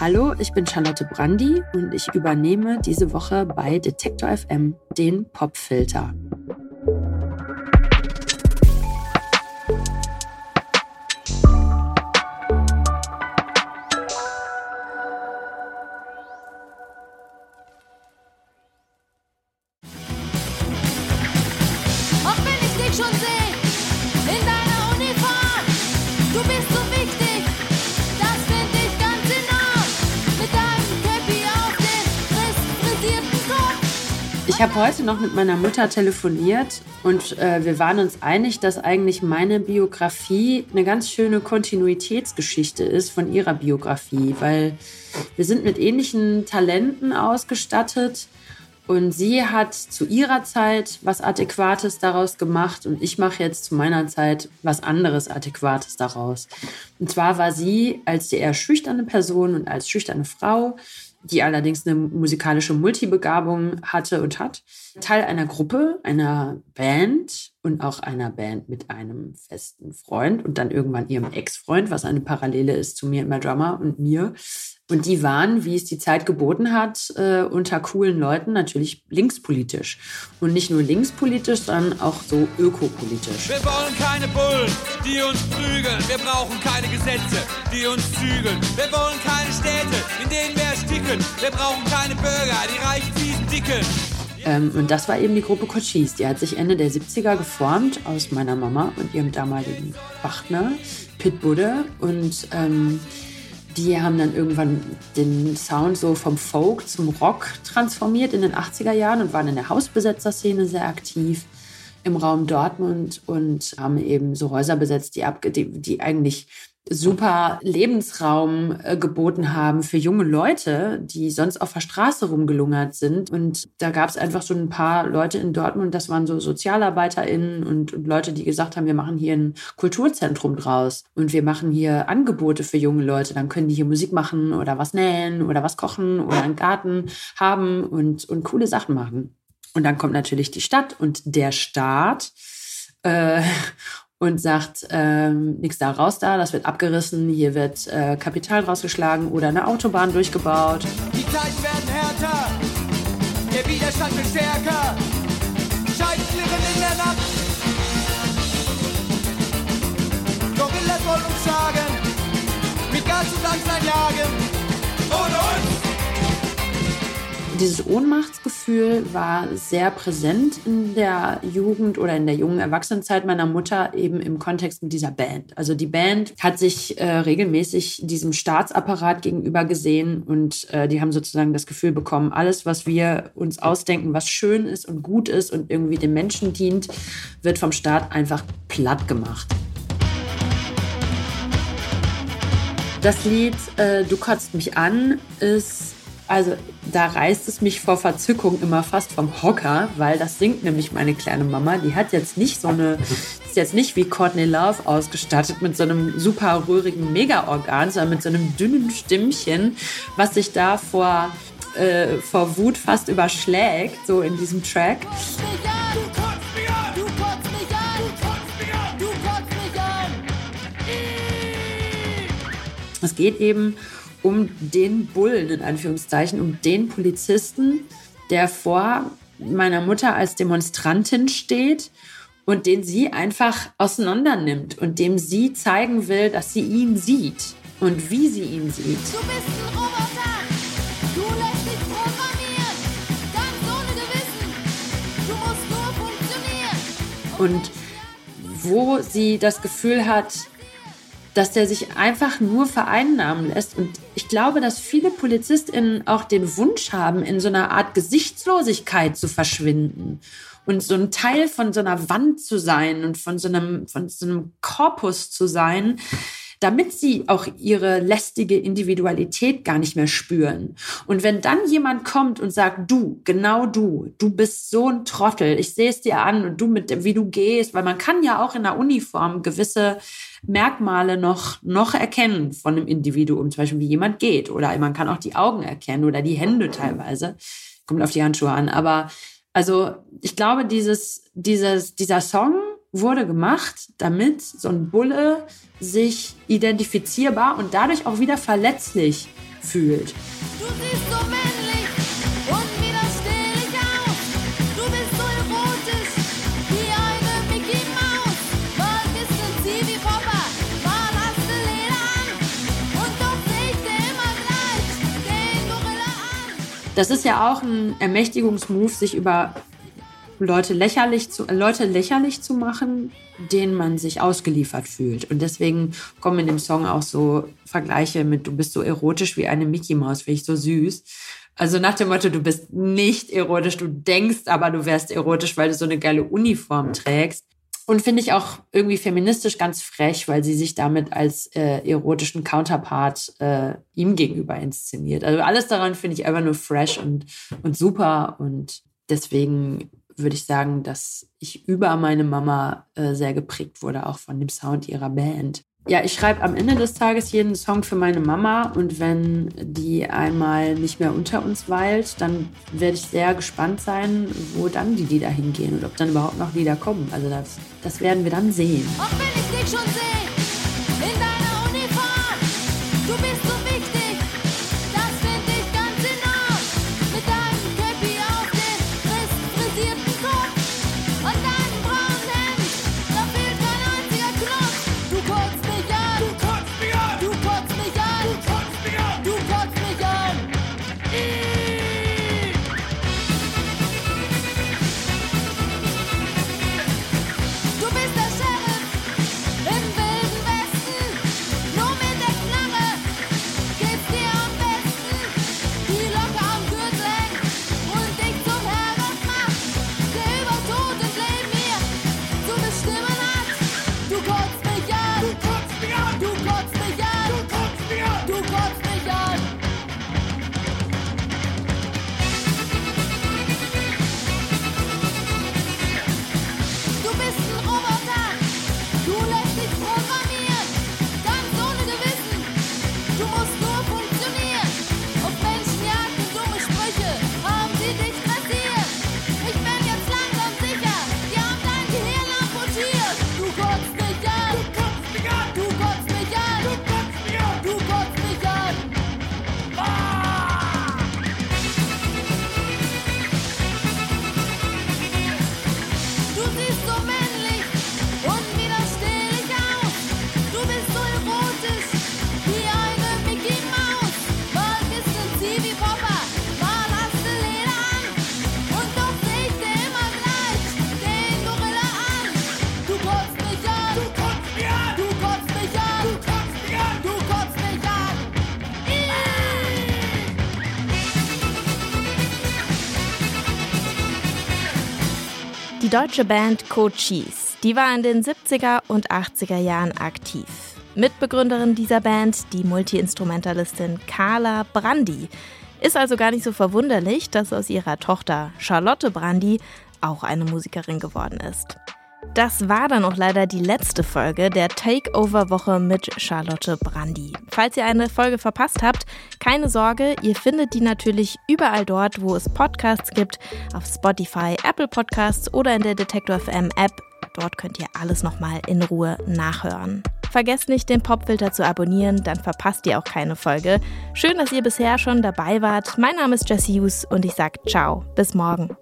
Hallo, ich bin Charlotte Brandi und ich übernehme diese Woche bei Detektor FM den Popfilter. Ich habe heute noch mit meiner Mutter telefoniert und äh, wir waren uns einig, dass eigentlich meine Biografie eine ganz schöne Kontinuitätsgeschichte ist von ihrer Biografie, weil wir sind mit ähnlichen Talenten ausgestattet und sie hat zu ihrer Zeit was Adäquates daraus gemacht und ich mache jetzt zu meiner Zeit was anderes Adäquates daraus. Und zwar war sie als die eher schüchterne Person und als schüchterne Frau die allerdings eine musikalische Multibegabung hatte und hat, Teil einer Gruppe, einer Band und auch einer Band mit einem festen Freund und dann irgendwann ihrem Ex-Freund, was eine Parallele ist zu mir, immer Drummer und mir. Und die waren, wie es die Zeit geboten hat, äh, unter coolen Leuten natürlich linkspolitisch. Und nicht nur linkspolitisch, sondern auch so ökopolitisch. Wir wollen keine Bullen, die uns prügeln. Wir brauchen keine Gesetze, die uns zügeln. Wir wollen keine Städte, in denen wir ersticken. Wir brauchen keine Bürger, die reich, fiesen, dicken. Ähm, und das war eben die Gruppe Cochise. Die hat sich Ende der 70er geformt aus meiner Mama und ihrem damaligen Partner, Pit Budde. Und ähm, die haben dann irgendwann den Sound so vom Folk zum Rock transformiert in den 80er Jahren und waren in der Hausbesetzerszene sehr aktiv im Raum Dortmund und haben eben so Häuser besetzt, die, die, die eigentlich super Lebensraum äh, geboten haben für junge Leute, die sonst auf der Straße rumgelungert sind. Und da gab es einfach so ein paar Leute in Dortmund, das waren so SozialarbeiterInnen und, und Leute, die gesagt haben, wir machen hier ein Kulturzentrum draus und wir machen hier Angebote für junge Leute. Dann können die hier Musik machen oder was nähen oder was kochen oder einen Garten haben und, und coole Sachen machen. Und dann kommt natürlich die Stadt und der Staat. Äh, und sagt, ähm, nichts da, raus da, das wird abgerissen, hier wird äh, Kapital rausgeschlagen oder eine Autobahn durchgebaut. Die Zeiten werden härter, der Widerstand wird stärker, Scheiben klirren in der Nacht. Gorillas wollen uns schlagen, mit Gas und Angst einjagen, ohne uns dieses Ohnmachtsgefühl war sehr präsent in der Jugend oder in der jungen Erwachsenenzeit meiner Mutter eben im Kontext mit dieser Band. Also die Band hat sich äh, regelmäßig diesem Staatsapparat gegenüber gesehen und äh, die haben sozusagen das Gefühl bekommen, alles, was wir uns ausdenken, was schön ist und gut ist und irgendwie dem Menschen dient, wird vom Staat einfach platt gemacht. Das Lied äh, Du kotzt mich an ist also da reißt es mich vor Verzückung immer fast vom Hocker, weil das singt nämlich meine kleine Mama. Die hat jetzt nicht so eine, ist jetzt nicht wie Courtney Love ausgestattet mit so einem super rührigen Mega-Organ, sondern mit so einem dünnen Stimmchen, was sich da vor, äh, vor Wut fast überschlägt, so in diesem Track. Es geht eben um den Bullen, in Anführungszeichen, um den Polizisten, der vor meiner Mutter als Demonstrantin steht und den sie einfach auseinandernimmt und dem sie zeigen will, dass sie ihn sieht und wie sie ihn sieht. Du bist ein Roboter! Du lässt dich programmieren! Ganz ohne Gewissen! Du musst nur funktionieren! Und wo sie das Gefühl hat, dass der sich einfach nur vereinnahmen lässt. Und ich glaube, dass viele PolizistInnen auch den Wunsch haben, in so einer Art Gesichtslosigkeit zu verschwinden und so ein Teil von so einer Wand zu sein und von so einem, von so einem Korpus zu sein, damit sie auch ihre lästige Individualität gar nicht mehr spüren. Und wenn dann jemand kommt und sagt, du, genau du, du bist so ein Trottel, ich sehe es dir an und du mit, wie du gehst, weil man kann ja auch in der Uniform gewisse Merkmale noch, noch erkennen von einem Individuum, zum Beispiel wie jemand geht oder man kann auch die Augen erkennen oder die Hände teilweise. Kommt auf die Handschuhe an. Aber also ich glaube, dieses, dieses, dieser Song wurde gemacht, damit so ein Bulle sich identifizierbar und dadurch auch wieder verletzlich fühlt. Du siehst so männlich und aus. Du bist so erotisch wie eine Mickey Maus. Mal bist du Zivi Popper, mal hast du Leder an. Und doch seh ich dir immer gleich den Gorilla an. Das ist ja auch ein Ermächtigungsmove, sich über Leute lächerlich zu, Leute lächerlich zu machen, denen man sich ausgeliefert fühlt. Und deswegen kommen in dem Song auch so Vergleiche mit, du bist so erotisch wie eine Mickey Maus, finde ich so süß. Also nach dem Motto, du bist nicht erotisch, du denkst aber, du wärst erotisch, weil du so eine geile Uniform trägst. Und finde ich auch irgendwie feministisch ganz frech, weil sie sich damit als äh, erotischen Counterpart äh, ihm gegenüber inszeniert. Also alles daran finde ich einfach nur fresh und, und super. Und deswegen würde ich sagen, dass ich über meine Mama äh, sehr geprägt wurde, auch von dem Sound ihrer Band. Ja, ich schreibe am Ende des Tages jeden Song für meine Mama und wenn die einmal nicht mehr unter uns weilt, dann werde ich sehr gespannt sein, wo dann die Lieder hingehen und ob dann überhaupt noch Lieder kommen. Also das, das werden wir dann sehen. Auch wenn ich dich schon sehe, in deiner Uniform, du bist so wichtig, Die deutsche Band Cochise, die war in den 70er und 80er Jahren aktiv. Mitbegründerin dieser Band, die Multiinstrumentalistin Carla Brandi. Ist also gar nicht so verwunderlich, dass aus ihrer Tochter Charlotte Brandi auch eine Musikerin geworden ist. Das war dann auch leider die letzte Folge der Takeover-Woche mit Charlotte Brandi. Falls ihr eine Folge verpasst habt, keine Sorge, ihr findet die natürlich überall dort, wo es Podcasts gibt, auf Spotify, Apple Podcasts oder in der Detektor FM App. Dort könnt ihr alles nochmal in Ruhe nachhören. Vergesst nicht, den Popfilter zu abonnieren, dann verpasst ihr auch keine Folge. Schön, dass ihr bisher schon dabei wart. Mein Name ist Jessie Hughes und ich sage ciao, bis morgen.